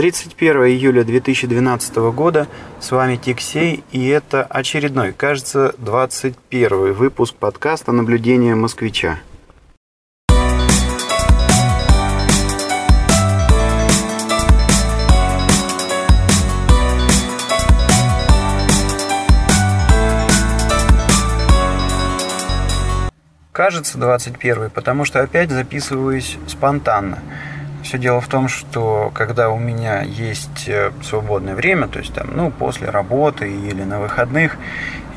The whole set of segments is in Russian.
31 июля 2012 года. С вами Тиксей, и это очередной, кажется, 21 выпуск подкаста «Наблюдение москвича». Кажется, 21 потому что опять записываюсь спонтанно. Все дело в том, что когда у меня есть э, свободное время, то есть там, ну, после работы или на выходных,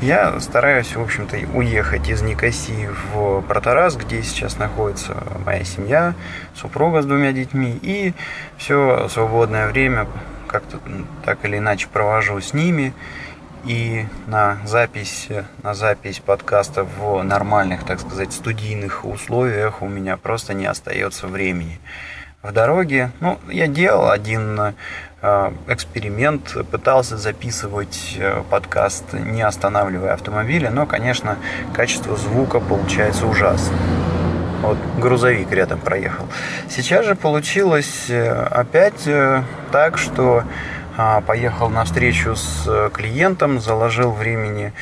я стараюсь, в общем-то, уехать из Никосии в Протарас, где сейчас находится моя семья, супруга с двумя детьми, и все свободное время как-то так или иначе провожу с ними и на запись, на запись подкаста в нормальных, так сказать, студийных условиях у меня просто не остается времени. В дороге, ну, я делал один э, эксперимент, пытался записывать э, подкаст, не останавливая автомобиля, но, конечно, качество звука получается ужасно. Вот грузовик рядом проехал. Сейчас же получилось э, опять так, что поехал на встречу с э, клиентом, заложил времени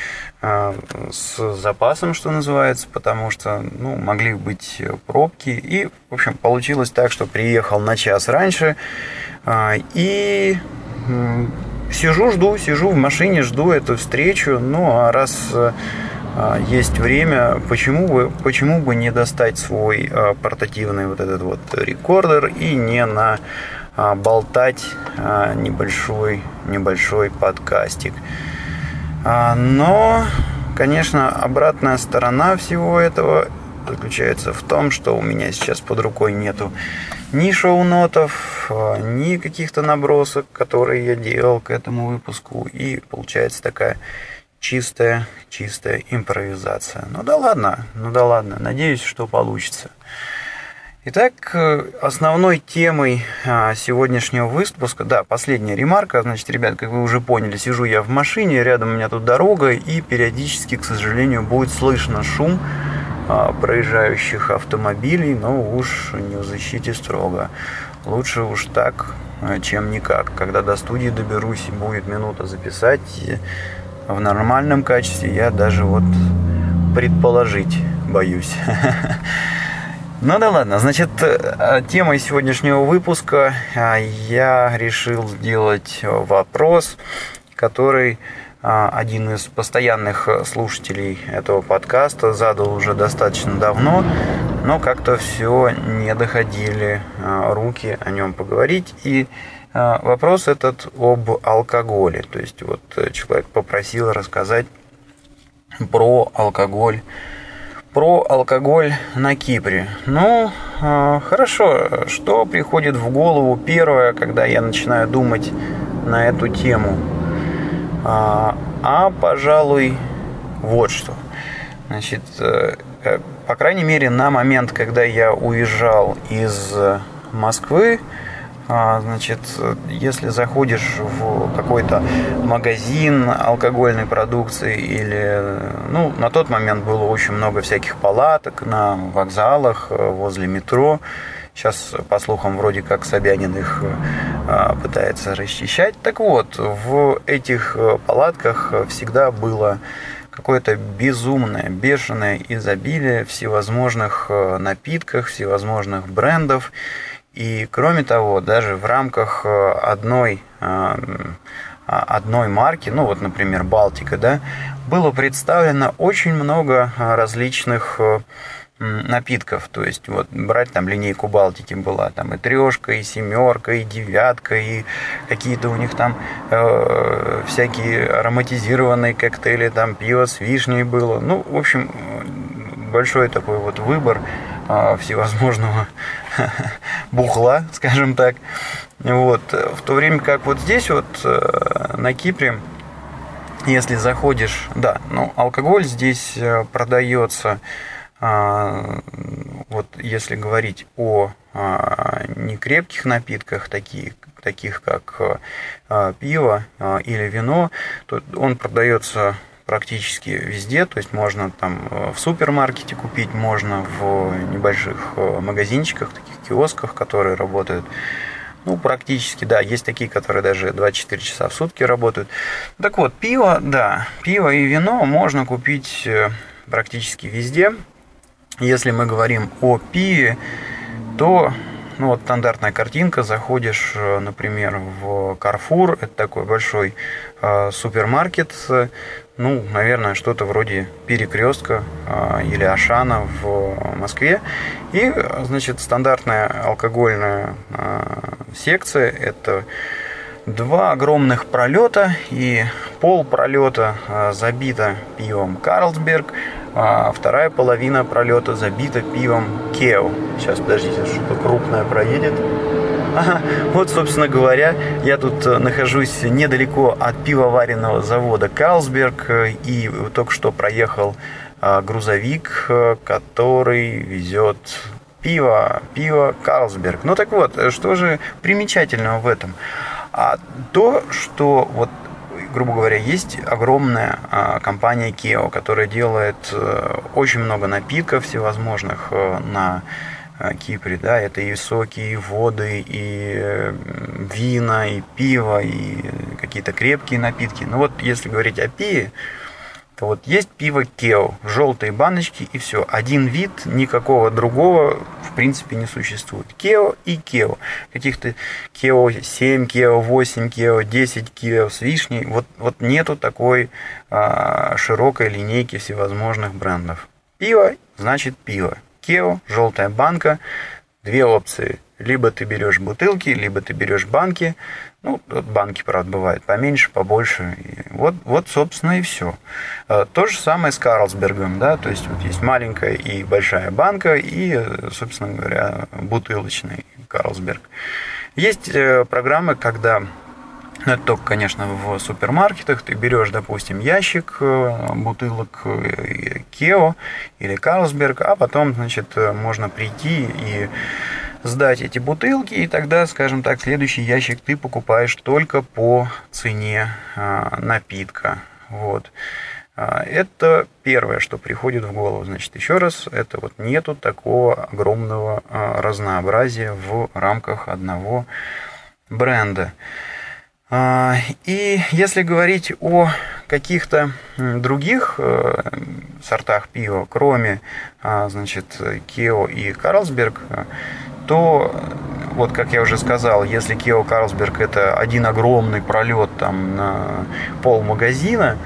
а, с запасом, что называется, потому что ну, могли быть пробки. И, в общем, получилось так, что приехал на час раньше а, и сижу, жду, сижу в машине, жду эту встречу. Ну, а раз есть время, почему бы, почему бы не достать свой портативный вот этот вот рекордер и не на а, болтать а, небольшой, небольшой подкастик. А, но, конечно, обратная сторона всего этого заключается в том, что у меня сейчас под рукой нету ни шоу-нотов, ни каких-то набросок, которые я делал к этому выпуску. И получается такая чистая, чистая импровизация. Ну да ладно, ну да ладно, надеюсь, что получится. Итак, э, основной темой а, сегодняшнего выпуска, да, последняя ремарка, значит, ребят, как вы уже поняли, сижу я в машине, рядом у меня тут дорога, и периодически, к сожалению, будет слышно шум а, проезжающих автомобилей, но уж не в защите строго. Лучше уж так, а, чем никак. Когда до студии доберусь и будет минута записать, в нормальном качестве я даже вот предположить боюсь. Ну да ладно, значит, э, темой сегодняшнего выпуска э, я решил сделать вопрос, который э, один из постоянных слушателей этого подкаста задал уже достаточно давно, но как-то все не доходили руки о нем поговорить. И вопрос этот об алкоголе. То есть вот человек попросил рассказать про алкоголь про алкоголь на Кипре. Ну, а, хорошо, что приходит в голову первое, когда я начинаю думать на эту тему? А, а пожалуй, вот что. Значит, э, э, по крайней мере, на момент, когда я уезжал из Москвы, а, значит, если заходишь в какой-то магазин алкогольной продукции или, ну, на тот момент было очень много всяких палаток на вокзалах, э, возле метро. Сейчас, по слухам, вроде как Собянин их а, пытается расчищать. Так вот, в этих э, палатках всегда было какое-то безумное, бешеное изобилие всевозможных э, напитков, всевозможных брендов. И кроме того, даже в рамках э, одной, э, одной марки, ну вот, например, Балтика, да, было представлено очень много э, различных напитков. То есть вот брать там линейку Балтики была там и трешка, и семерка, и девятка, и какие-то у них там э, всякие ароматизированные коктейли, там пиво с вишней было. Ну, в общем, большой такой вот выбор э, всевозможного бухла, скажем так. Вот. В то время как вот здесь вот э, на Кипре, если заходишь, да, ну, алкоголь здесь э, продается, а, вот если говорить о а, некрепких напитках, таких, таких как а, пиво или вино, то он продается практически везде, то есть можно там э, в супермаркете купить, можно в небольших э, магазинчиках, таких киосках, которые работают Ну, практически, да. Есть такие, которые даже 24 часа в сутки работают. Так вот, пиво, да, пиво и вино можно купить э, практически везде. Если мы говорим о пиве, то ну вот стандартная картинка, заходишь, например, в Carrefour, это такой большой э, супермаркет, ну, наверное, что-то вроде перекрестка э, или Ашана в Москве. И, значит, стандартная алкогольная э, секция – это два огромных пролета и пол пролета э, забито пивом Карлсберг, а вторая половина пролета забита пивом Кео. Сейчас, подождите, что-то крупное проедет. Вот, собственно говоря, я тут э, нахожусь недалеко от пивоваренного завода Карлсберг э, и только что проехал э, грузовик, который везет пиво, пиво Карлсберг. Ну так вот, что же примечательного в этом? А то, что вот грубо говоря, есть огромная а, компания Keo, которая делает э, очень много напитков всевозможных э, на Кипре, да, это и соки, и воды, и вина, и пиво, и какие-то крепкие напитки. Ну вот, если говорить о пиве, то вот есть пиво Кео, желтые баночки и все. Один вид, никакого другого в принципе не существует. Кео и Кео. Каких-то Кео 7, Кео 8, Кео 10, Кео с вишней. Вот, вот нету такой а, широкой линейки всевозможных брендов. Пиво значит пиво. Кео, желтая банка, две опции. Либо ты берешь бутылки, либо ты берешь банки. Ну, банки, правда, бывают поменьше, побольше. И вот, вот, собственно, и все. А, то же самое с Карлсбергом, да, то есть вот есть маленькая и большая банка, и, собственно говоря, бутылочный Карлсберг. Есть э, программы, когда ну, это только, конечно, в супермаркетах. Ты берешь, допустим, ящик э, бутылок э, Кео или Карлсберг, а потом, значит, можно прийти и сдать эти бутылки, и тогда, скажем так, следующий ящик ты покупаешь только по цене напитка. Вот. А, это первое, что приходит в голову. Значит, еще раз, это вот нету такого огромного разнообразия в рамках одного бренда. А, и если говорить о каких-то других э, сортах пива, кроме, значит, Кео и Карлсберг, то вот как я уже сказал, если Кео Карлсберг это один огромный пролет там на пол магазина,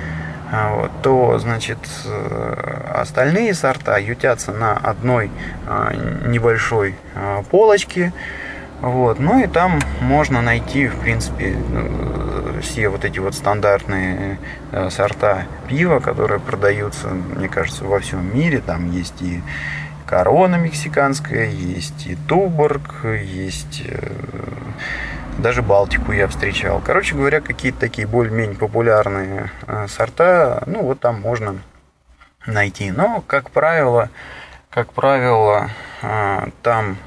а, то, значит, э, остальные сорта ютятся на одной а, небольшой а, полочке, вот, ну и там можно найти, в принципе, э, все вот эти вот стандартные э, сорта пива, которые продаются, мне кажется, во всем мире. Там есть и корона мексиканская, есть и Туборг, есть э, даже Балтику я встречал. Короче говоря, какие-то такие более-менее популярные сорта, ну вот там можно найти. Но, как правило, как правило, там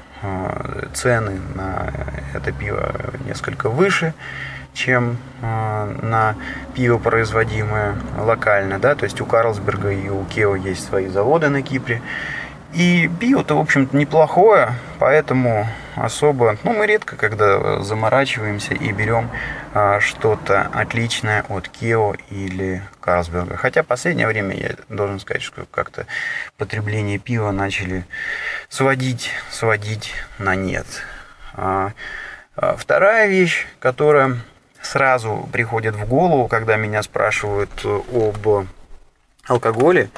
цены на это пиво несколько выше, чем на пиво, производимое локально. Да? То есть у Карлсберга и у Кео есть свои заводы на Кипре. И пиво-то, в общем-то, неплохое, поэтому особо, ну, мы редко, когда заморачиваемся и берем а, что-то отличное от Кео или Карлсберга. Хотя в последнее время я должен сказать, что как-то потребление пива начали сводить, сводить на нет. А, а вторая вещь, которая сразу приходит в голову, когда меня спрашивают об алкоголе,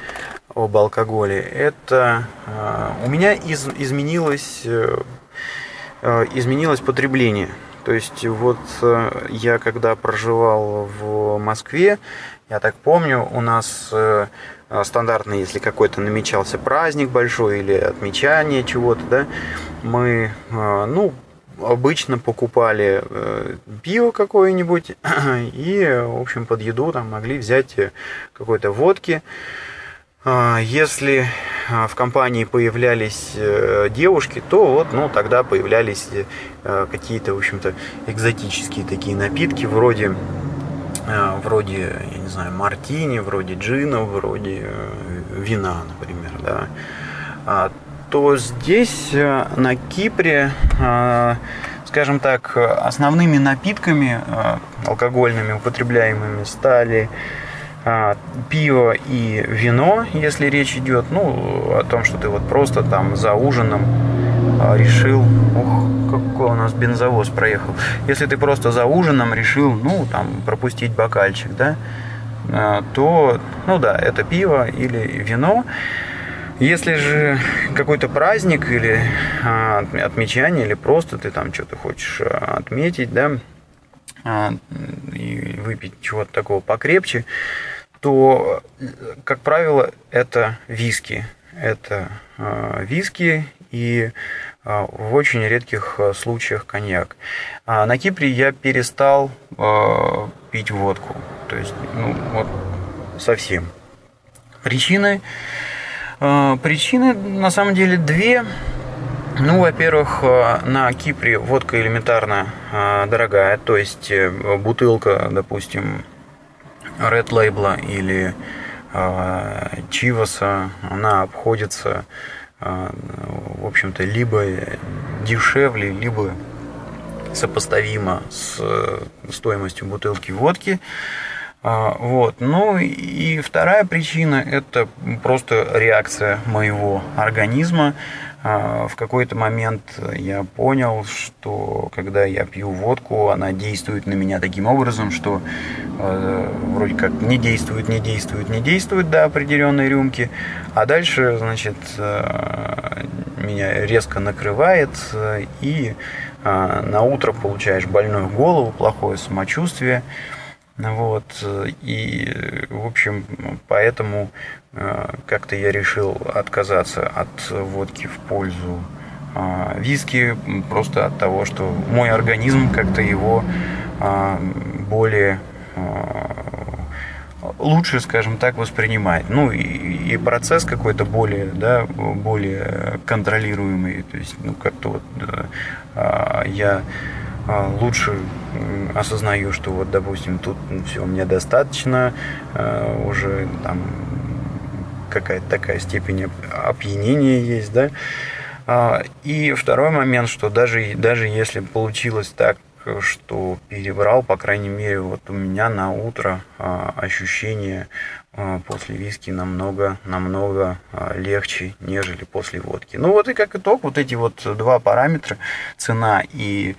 об алкоголе, это э, у меня из, изменилось, э, э, изменилось потребление. То есть вот я когда проживал в Москве, я так помню, у нас стандартно, если какой-то намечался праздник большой или отмечание чего-то, да, мы, ну, обычно покупали пиво какое-нибудь и, в общем, под еду там могли взять какой-то водки. А, если а, в компании появлялись э, девушки, то вот, ну, тогда появлялись э, какие-то, в общем-то, экзотические такие напитки, вроде, э, вроде, я не знаю, мартини, вроде джина, вроде вина, например, да. А, то здесь, на Кипре, скажем так, основными напитками алкогольными, употребляемыми стали пиво и вино, если речь идет, ну, о том, что ты вот просто там за ужином решил, ух, какой у нас бензовоз проехал. Если ты просто за ужином решил, ну, там, пропустить бокальчик, да, то, ну да, это пиво или вино. Если же какой-то праздник или а, отмечание, или просто ты там что-то хочешь а, отметить, да, а, и выпить чего-то такого покрепче, то, как правило, это виски. Это виски и в очень редких случаях коньяк. На Кипре я перестал пить водку. То есть, ну, вот совсем. Причины Э, причины на самом деле две. Ну, во-первых, э, на Кипре водка элементарно э, дорогая, то есть бутылка, допустим, Red Label или Чиваса, она обходится, в общем-то, либо дешевле, либо сопоставимо с стоимостью бутылки водки. А, вот. Ну и вторая причина – это просто реакция моего организма. А, в какой-то момент я понял, что когда я пью водку, она действует на меня таким образом, что э, вроде как не действует, не действует, не действует до определенной рюмки, а дальше, значит, э, меня резко накрывает, и э, на утро получаешь больную голову, плохое самочувствие – вот. И, в общем, поэтому э, как-то я решил отказаться от водки в пользу э, виски, просто от того, что мой организм как-то его э, более лучше, скажем так, воспринимает. Ну и, и процесс какой-то более, да, более контролируемый. То есть, ну как-то вот я а, лучше осознаю, что вот, допустим, тут все, мне достаточно, а, уже там какая-то такая степень опьянения есть, да. А, и второй момент, что даже, даже если получилось так, что перебрал, по крайней мере, вот у меня на утро ощущение после виски намного, намного легче, нежели после водки. Ну вот и как итог, вот эти вот два параметра, цена и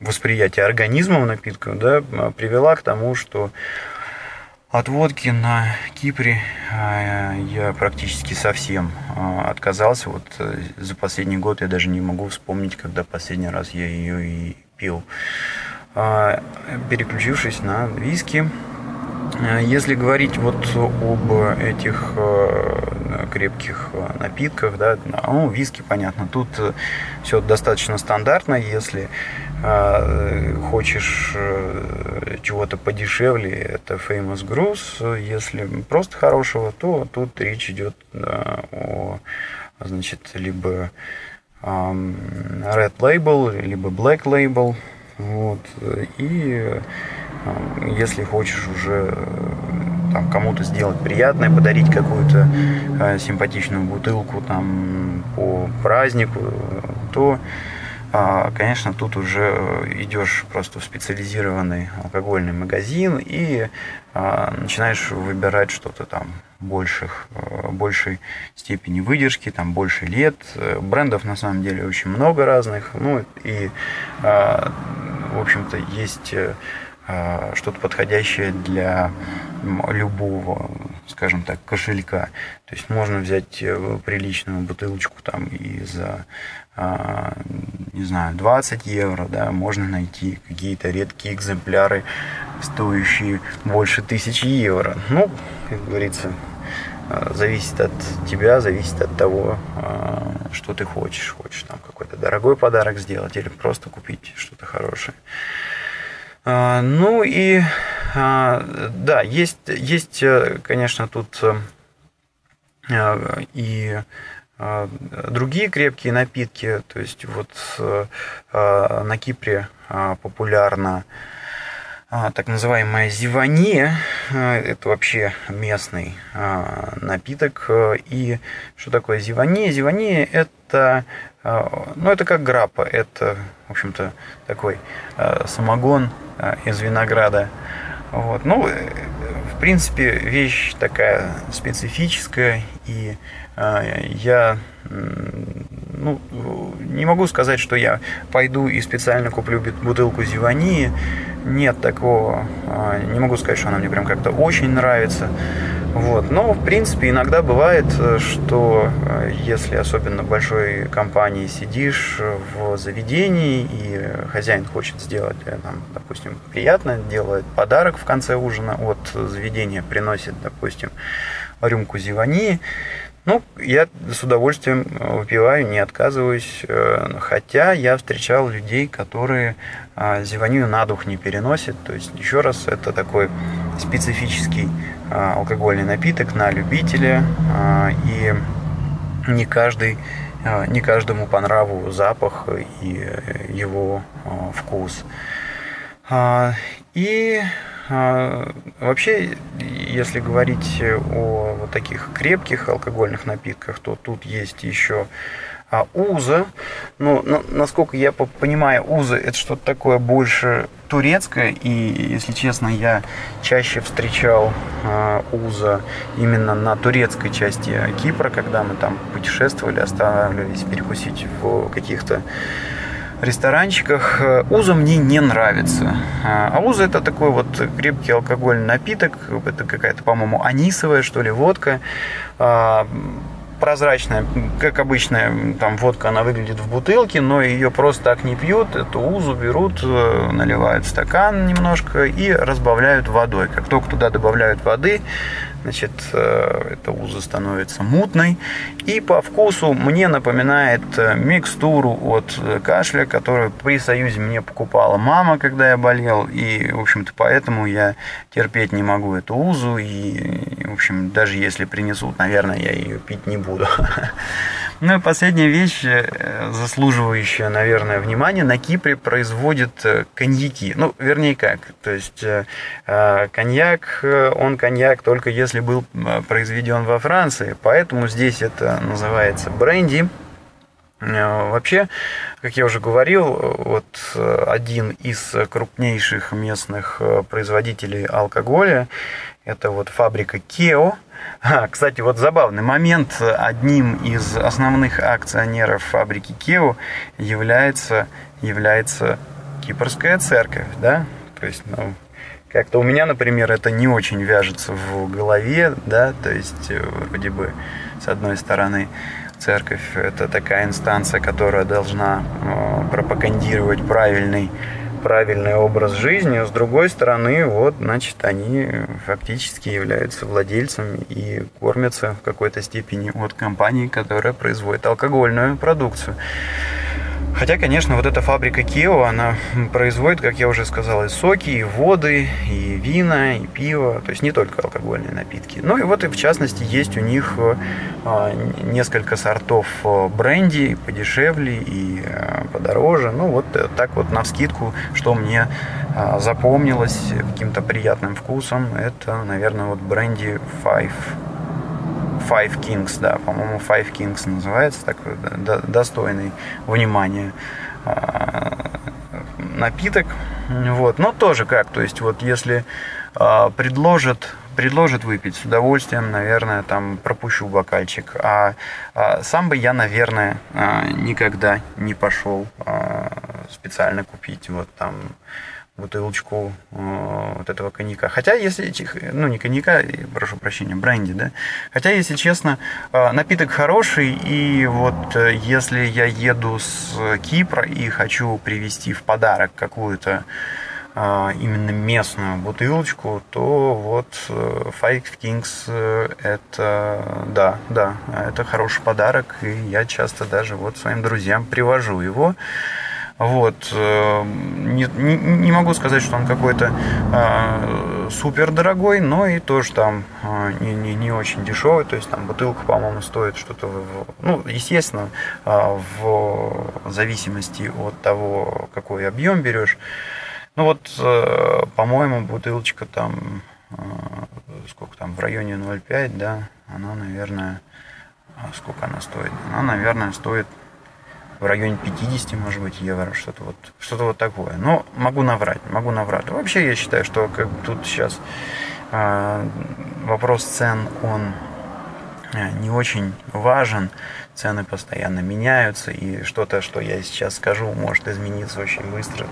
восприятие организмом напитков да, привела к тому, что от водки на Кипре а, я практически совсем а, отказался. Вот э, за последний год я даже не могу вспомнить, когда последний раз я ее и пил. А, переключившись на виски, если говорить вот об этих э, крепких э, напитках, да, ну, виски, понятно, тут все достаточно стандартно. Если хочешь чего-то подешевле, это Famous Grouse. Если просто хорошего, то тут речь идет да, о, значит, либо Red Label, либо Black Label. Вот. И если хочешь уже э, там, кому-то сделать приятное, подарить какую-то э, симпатичную бутылку там, по празднику, то, э, конечно, тут уже идешь просто в специализированный алкогольный магазин и э, начинаешь выбирать что-то там больших, э, большей степени выдержки, там больше лет. Брендов на самом деле очень много разных. Ну и, э, в общем-то, есть а, что-то подходящее для любого, скажем так, кошелька. То есть можно взять э, приличную бутылочку там и за, а, не знаю, 20 евро, да, можно найти какие-то редкие экземпляры, стоящие больше тысячи евро. Ну, как говорится, зависит от тебя, зависит от того, что ты хочешь. Хочешь там какой-то дорогой подарок сделать или просто купить что-то хорошее. А, ну и да, есть, есть, э, конечно, тут э, и другие крепкие напитки. То есть вот э, на Кипре популярна так называемая зивания. это вообще местный напиток. И что такое зивани? Зивани – это, ну, это как граппа. Это, в общем-то, такой самогон из винограда. Вот. Ну, в принципе, вещь такая специфическая, и я ну, не могу сказать, что я пойду и специально куплю бутылку Зивании. Нет такого. А, не могу сказать, что она мне прям как-то очень нравится. Вот. Но, в принципе, иногда бывает, что э, если особенно в большой компании сидишь в заведении, и хозяин хочет сделать, э, там, допустим, приятно, делает подарок в конце ужина от заведения, приносит, допустим, рюмку зивании, ну, я с удовольствием э, выпиваю, не отказываюсь. Э, хотя я встречал людей, которые а, зеванию на дух не переносят. То есть, еще раз, это такой специфический а, алкогольный напиток на любителя. А, и не каждый не каждому по нраву запах и его вкус. И вообще, если говорить о вот таких крепких алкогольных напитках, то тут есть еще а уза, ну, насколько я понимаю, уза это что-то такое больше турецкое, и, если честно, я чаще встречал э, уза именно на турецкой части Кипра, когда мы там путешествовали, останавливались перекусить в каких-то ресторанчиках. Э, уза мне не нравится. А, а уза это такой вот крепкий алкогольный напиток. Это какая-то, по-моему, анисовая, что ли, водка а, прозрачная, как обычная там водка, она выглядит в бутылке, но ее просто так не пьют. Эту узу берут, э, наливают стакан немножко и разбавляют водой. Как только туда добавляют воды, значит, э, эта уза становится мутной. И по вкусу мне напоминает э, микстуру от кашля, которую при Союзе мне покупала мама, когда я болел. И, в общем-то, поэтому я терпеть не могу эту узу. И, в общем, даже если принесут, наверное, я ее пить не буду. Ну и последняя вещь, э, заслуживающая, наверное, внимания, на Кипре производят э, коньяки. Ну, вернее как, то есть э, коньяк, он коньяк только если был произведен во Франции, поэтому здесь это называется бренди. Вообще, как я уже говорил, вот один из крупнейших местных производителей алкоголя, это вот фабрика Кео, а, кстати, вот забавный момент. Одним из основных акционеров фабрики Кео является, является Кипрская церковь, да? То есть, ну, как-то у меня, например, это не очень вяжется в голове, да, то есть э, вроде бы с одной стороны церковь это такая инстанция, которая должна э, пропагандировать правильный правильный образ жизни, а с другой стороны, вот, значит, они фактически являются владельцами и кормятся в какой-то степени от компании, которая производит алкогольную продукцию. Хотя, конечно, вот эта фабрика Кио, она производит, как я уже сказал, и соки, и воды, и вина, и пиво, то есть не только алкогольные напитки. Ну и вот и в частности есть у них а, несколько сортов а, бренди, подешевле и а, подороже. Ну вот э, так вот на вскидку, что мне запомнилось каким-то приятным вкусом, это, наверное, вот бренди Five Five Kings, да, по-моему, Five Kings называется, такой достойный внимания а, напиток. Вот, но тоже как, то есть вот если а, предложат предложит выпить, с удовольствием, наверное, там пропущу бокальчик. А, а сам бы я, наверное, никогда не пошел специально купить вот там бутылочку э, вот этого коньяка. Хотя, если, ну, не коньяка, прошу прощения, бренди, да. Хотя, если честно, э, напиток хороший, и вот э, если я еду с Кипра и хочу привезти в подарок какую-то именно местную бутылочку, то вот Five Kings это, да, да, это хороший подарок, и я часто даже вот своим друзьям привожу его. Не, не, не могу сказать, что он какой-то э, супер дорогой, но и тоже там э, не, не, не очень дешевый. То есть там бутылка, по-моему, стоит что-то, ну, естественно, э, в зависимости от того, какой объем берешь. Ну вот, э, по-моему, бутылочка там сколько там, в районе 0,5, да, она, наверное, сколько она стоит? Она, наверное, стоит в районе 50, может быть, евро, что-то вот, что-то вот такое. Но могу наврать, могу наврать. Вообще я считаю, что как тут сейчас э, вопрос цен, он а, не очень важен. Цены постоянно меняются, и что-то, что я сейчас скажу, может измениться очень быстро,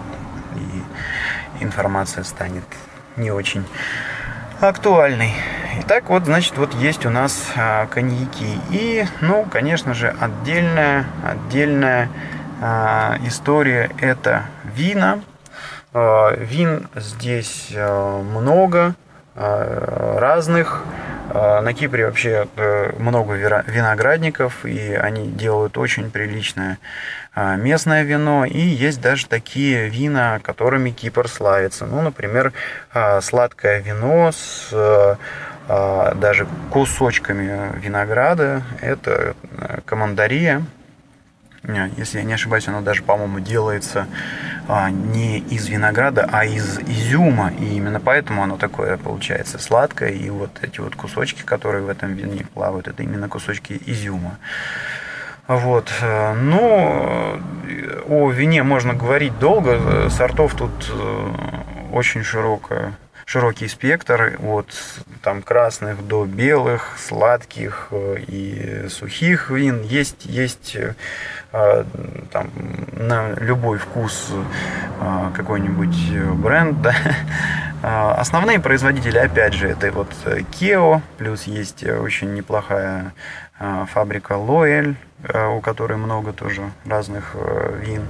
и информация станет не очень актуальной. Итак, вот, значит, вот есть у нас а, коньяки. И, ну, конечно же, отдельная, отдельная а, история – это вина. А, вин здесь а, много, а, разных. А, на Кипре вообще э, много виноградников, и они делают очень приличное а, местное вино. И есть даже такие вина, которыми Кипр славится. Ну, например, сладкое вино с а, даже кусочками винограда. Это э, командария. Если я не ошибаюсь, оно даже, по-моему, делается а, не из винограда, а из изюма. И именно поэтому оно такое получается сладкое. И вот эти вот кусочки, которые в этом вине плавают, это именно кусочки изюма. Вот. Э, ну, о вине можно говорить долго. Сортов тут э, очень широкая широкий спектр от там, красных до белых, сладких э, и сухих вин. Есть, есть э, там, на любой вкус э, какой-нибудь бренд. Да? Основные производители, опять же, это вот Keo, плюс есть очень неплохая фабрика Лоэль, Э, у которой много тоже разных э, вин.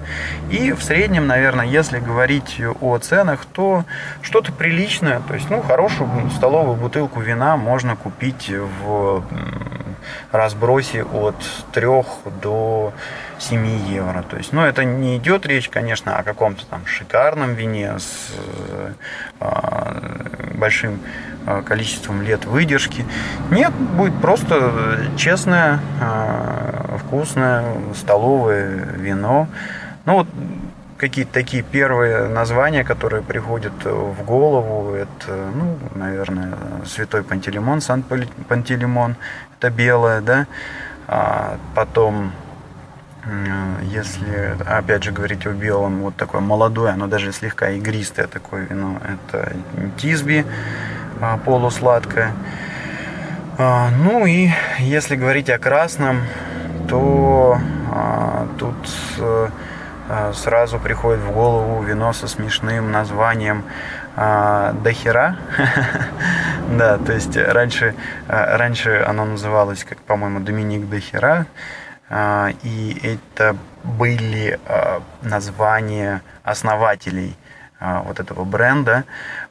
И в среднем, наверное, если говорить о ценах, то что-то приличное, то есть, ну, хорошую столовую бутылку вина можно купить в разбросе от 3 до 7 евро. То есть, ну, это не идет речь, конечно, о каком-то там шикарном вине с э, большим э, количеством лет выдержки. Нет, будет просто честное, э, вкусное столовое вино. Ну вот какие-то такие первые названия, которые приходят в голову, это, ну, наверное, Святой Пантелеймон, Сан-Пантелеймон, это белое, да, а потом если, опять же, говорить о белом, вот такое молодое, оно даже слегка игристое такое вино, это тизби а, полусладкое. А, ну и если говорить о красном, то а, тут э, сразу приходит в голову вино со смешным названием Дахера. да, то есть раньше, раньше оно называлось, как, по-моему, Доминик Дахера. А, и это были а, названия основателей а, вот этого бренда.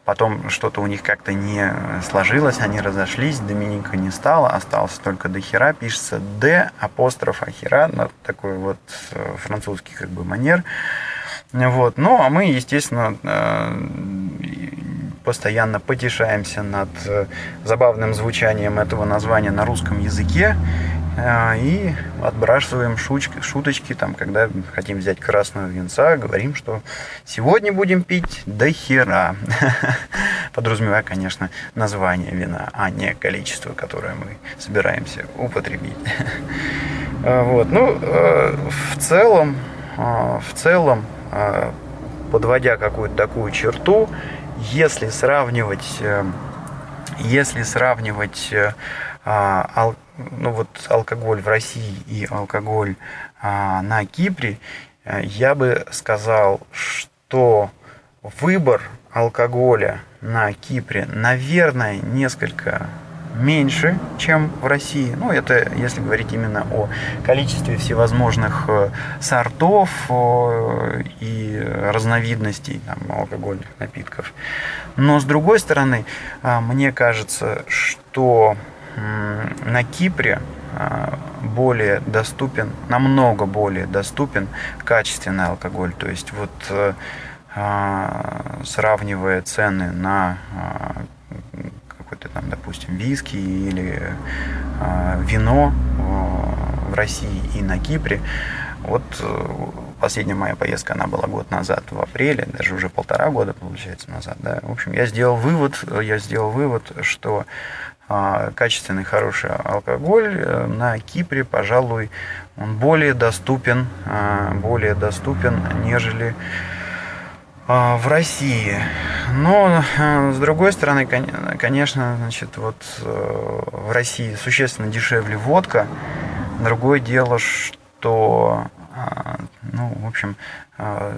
Потом что-то у них как-то не сложилось, они разошлись, Доминика не стало, остался только Дохера, пишется Д, апостроф Ахера, на такой вот э, французский как бы манер. Вот. Ну, а мы, естественно, э, постоянно потешаемся над э, забавным звучанием этого названия на русском языке. А, и отбрасываем шучки, шуточки, там, когда хотим взять красного винца, говорим, что сегодня будем пить до хера. Подразумевая, конечно, название вина, а не количество, которое мы собираемся употребить. Вот. Ну, э, в целом, в целом, подводя какую-то такую черту, если сравнивать, э, если сравнивать э, ну вот алкоголь в России и алкоголь а, на Кипре, э, я бы сказал, что выбор алкоголя на Кипре, наверное, несколько меньше, чем в России. Ну, это если говорить именно о количестве всевозможных э, сортов и разновидностей там, алкогольных напитков. Но с другой стороны, а, мне кажется, что на Кипре а, более доступен, намного более доступен качественный алкоголь. То есть вот э, а, сравнивая цены на какой-то там, допустим, виски или вино в России и на Кипре, вот э, последняя моя поездка, она была год назад, в апреле, даже уже полтора года, получается, назад. Да. В общем, я сделал вывод, я сделал вывод, что а, качественный, хороший алкоголь э, на Кипре, пожалуй, он более доступен, а, более доступен, нежели в России. Но, э, с другой стороны, конечно, значит, вот э, в России существенно дешевле водка. Другое дело, что, а, ну, в общем, а,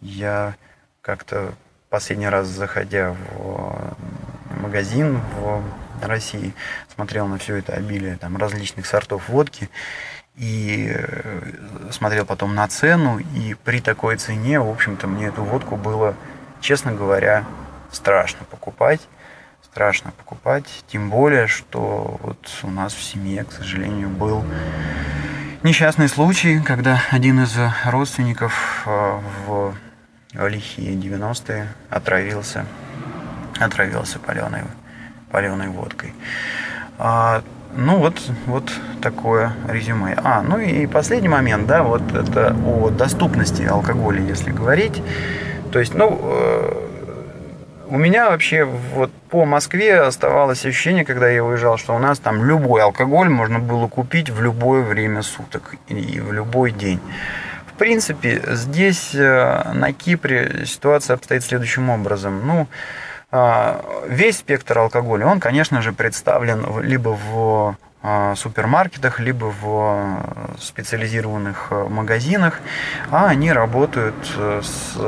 я как-то последний раз, заходя в магазин в России, смотрел на все это обилие там, различных сортов водки и э, смотрел потом на цену, и при такой цене, в общем-то, мне эту водку было, честно говоря, страшно покупать. Страшно покупать, тем более, что вот у нас в семье, к сожалению, был несчастный случай, когда один из родственников э, в лихие 90-е отравился, отравился паленой, паленой водкой. Ну вот, вот такое резюме. А, ну и последний момент, да, вот это о доступности алкоголя, если говорить. То есть, ну, э, у меня вообще вот по Москве оставалось ощущение, когда я уезжал, что у нас там любой алкоголь можно было купить в любое время суток и в любой день. В принципе, здесь э, на Кипре ситуация обстоит следующим образом. Ну, весь спектр алкоголя, он, конечно же, представлен либо в а, супермаркетах, либо в специализированных э, магазинах, а они работают э, с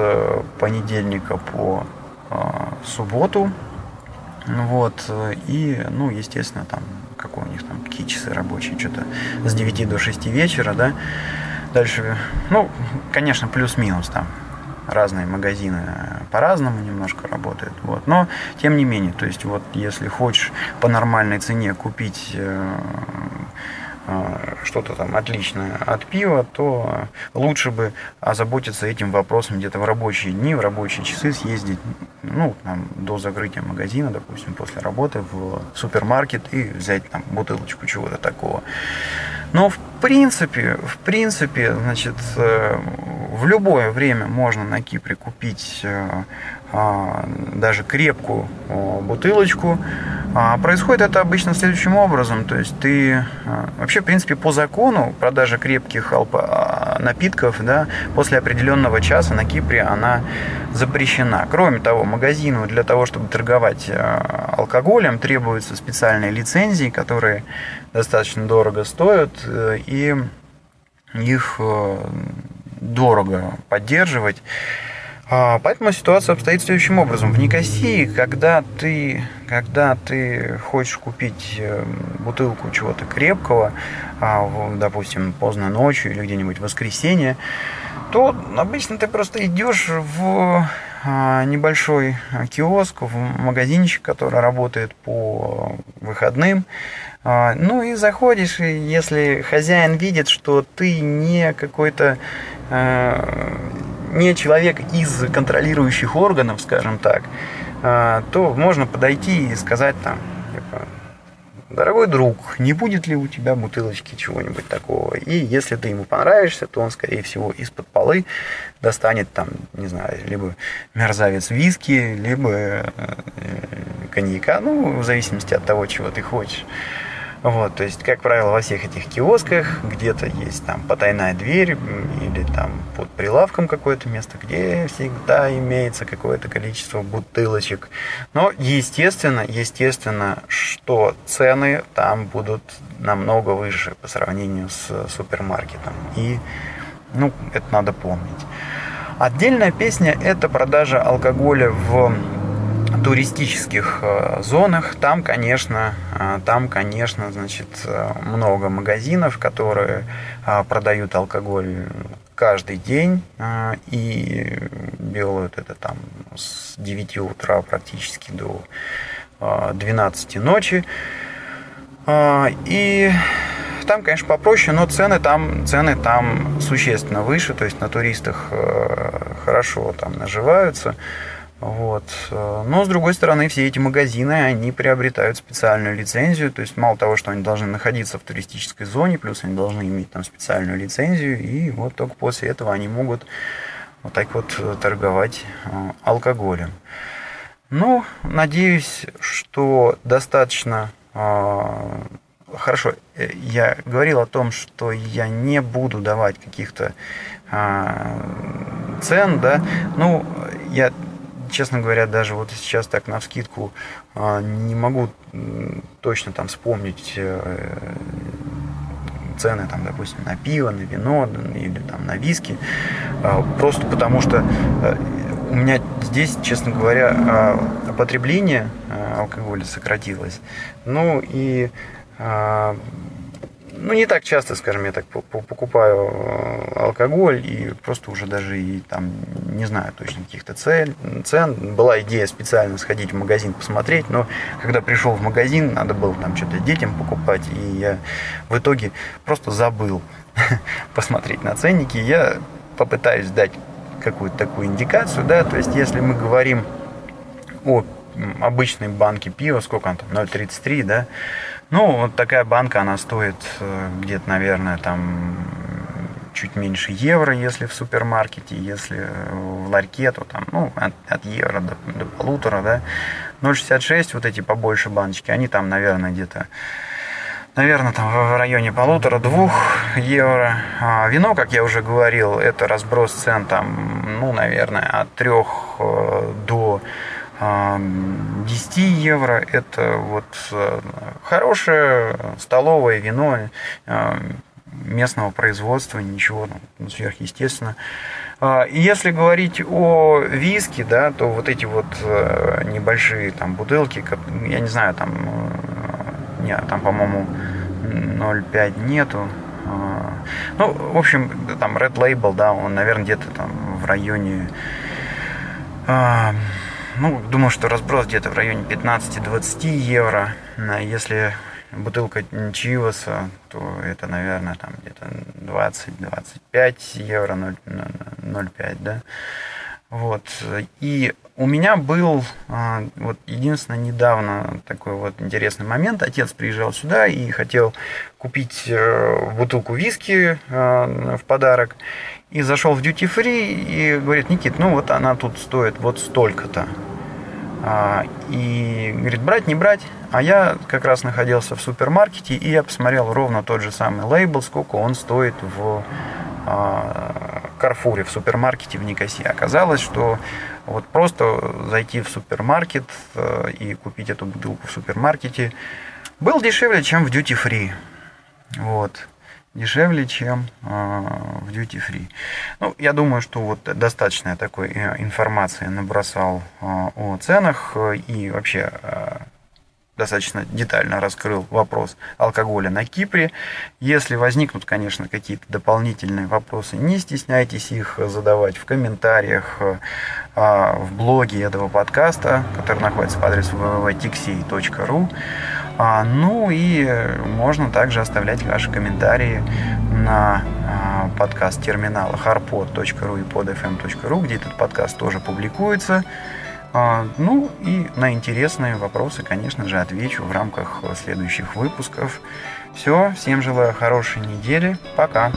понедельника по а, субботу. Вот, и, ну, естественно, там, какой у них там, какие часы рабочие, что-то с 9 до 6 вечера, да. Дальше, ну, конечно, плюс-минус там разные магазины по-разному немножко работают. Вот. Но, тем не менее, то есть, вот, если хочешь по нормальной цене купить э, э, что-то там отличное от пива, то лучше бы озаботиться этим вопросом где-то в рабочие дни, в рабочие часы съездить ну, там, до закрытия магазина, допустим, после работы в супермаркет и взять там бутылочку чего-то такого. Но в принципе, в принципе, значит, э, в любое время можно на Кипре купить э, а, даже крепкую бутылочку. А происходит это обычно следующим образом. То есть ты э, вообще, в принципе, по закону продажа крепких а, напитков да, после определенного часа на Кипре она запрещена. Кроме того, магазину для того, чтобы торговать алкоголем, требуются специальные лицензии, которые достаточно дорого стоят. И их дорого поддерживать. А, поэтому ситуация обстоит следующим образом. В Никосии, когда ты, когда ты хочешь купить э, бутылку чего-то крепкого, а, допустим, поздно ночью или где-нибудь в воскресенье, то обычно ты просто идешь в небольшой киоск, в магазинчик, который работает по выходным, ну и заходишь, и если хозяин видит, что ты не какой-то не человек из контролирующих органов, скажем так, то можно подойти и сказать там, дорогой друг, не будет ли у тебя бутылочки чего-нибудь такого? И если ты ему понравишься, то он, скорее всего, из-под полы достанет там, не знаю, либо мерзавец виски, либо э, коньяка, ну, в зависимости от того, чего ты хочешь. Вот, то есть, как правило, во всех этих киосках где-то есть там потайная дверь или там под прилавком какое-то место, где всегда имеется какое-то количество бутылочек. Но, естественно, естественно, что цены там будут намного выше по сравнению с супермаркетом. И, ну, это надо помнить. Отдельная песня – это продажа алкоголя в туристических э, зонах там, конечно, э, там, конечно, значит, э, много магазинов, которые продают алкоголь каждый день и делают это там с 9 утра практически до 12 ночи. И там, конечно, попроще, но цены там, цены там существенно выше, то есть на туристах хорошо там наживаются. Вот. Но, с другой стороны, все эти магазины, они приобретают специальную лицензию. То есть, мало того, что они должны находиться в туристической зоне, плюс они должны иметь там специальную лицензию. И вот только после этого они могут вот так вот торговать алкоголем. Ну, надеюсь, что достаточно хорошо, я говорил о том, что я не буду давать каких-то цен, да, ну, я честно говоря, даже вот сейчас так на вскидку а, не могу точно там вспомнить э, цены, там, допустим, на пиво, на вино или там на виски, а, просто потому что э, у меня здесь, честно говоря, потребление алкоголя сократилось. Ну и ну, не так часто, скажем, я так покупаю э, алкоголь и просто уже даже и там не знаю точно каких-то цен. цен. Была идея специально сходить в магазин посмотреть, но когда пришел в магазин, надо было там что-то детям покупать, и я в итоге просто забыл посмотреть на ценники. Я попытаюсь дать какую-то такую индикацию, да, то есть если мы говорим о обычной банке пива, сколько он там, 0,33, да, ну, вот такая банка, она стоит э, где-то, наверное, там чуть меньше евро, если в супермаркете, если в ларьке, то там, ну, от, от евро до, до полутора, да. 0,66, вот эти побольше баночки, они там, наверное, где-то наверное, там в районе полутора-двух евро. А вино, как я уже говорил, это разброс цен там, ну, наверное, от трех э, до 10 евро это вот э, хорошее столовое вино э, местного производства, ничего ну, сверхъестественно. А, если говорить о виске, да, то вот эти вот э, небольшие там бутылки, я не знаю, там, нет, там, по-моему, 0,5 нету. А, ну, в общем, там Red Label, да, он, наверное, где-то там в районе а, ну, думаю, что разброс где-то в районе 15-20 евро. Если бутылка Чиваса, то это, наверное, там где-то 20-25 евро, 0,5, да. Вот. И у меня был а, вот единственное недавно такой вот интересный момент. Отец приезжал сюда и хотел купить э, бутылку виски э, в подарок. И зашел в duty free и говорит, Никит, ну вот она тут стоит вот столько-то. А, и говорит, брать, не брать. А я как раз находился в супермаркете, и я посмотрел ровно тот же самый лейбл, сколько он стоит в а, Карфуре, в супермаркете в Никосе. Оказалось, что вот просто зайти в супермаркет э, и купить эту бутылку в супермаркете был дешевле, чем в duty free. Вот дешевле, чем а, в duty free. Ну, я думаю, что вот достаточно такой э, информации набросал а, о ценах э, и вообще а, достаточно детально раскрыл вопрос алкоголя на Кипре. Если возникнут, конечно, какие-то дополнительные вопросы, не стесняйтесь их задавать в комментариях в блоге этого подкаста, который находится по адресу www.tixey.ru. А, ну и можно также оставлять ваши комментарии на а, подкаст терминала harpod.ru и podfm.ru, где этот подкаст тоже публикуется. А, ну и на интересные вопросы, конечно же, отвечу в рамках следующих выпусков. Все, всем желаю хорошей недели. Пока.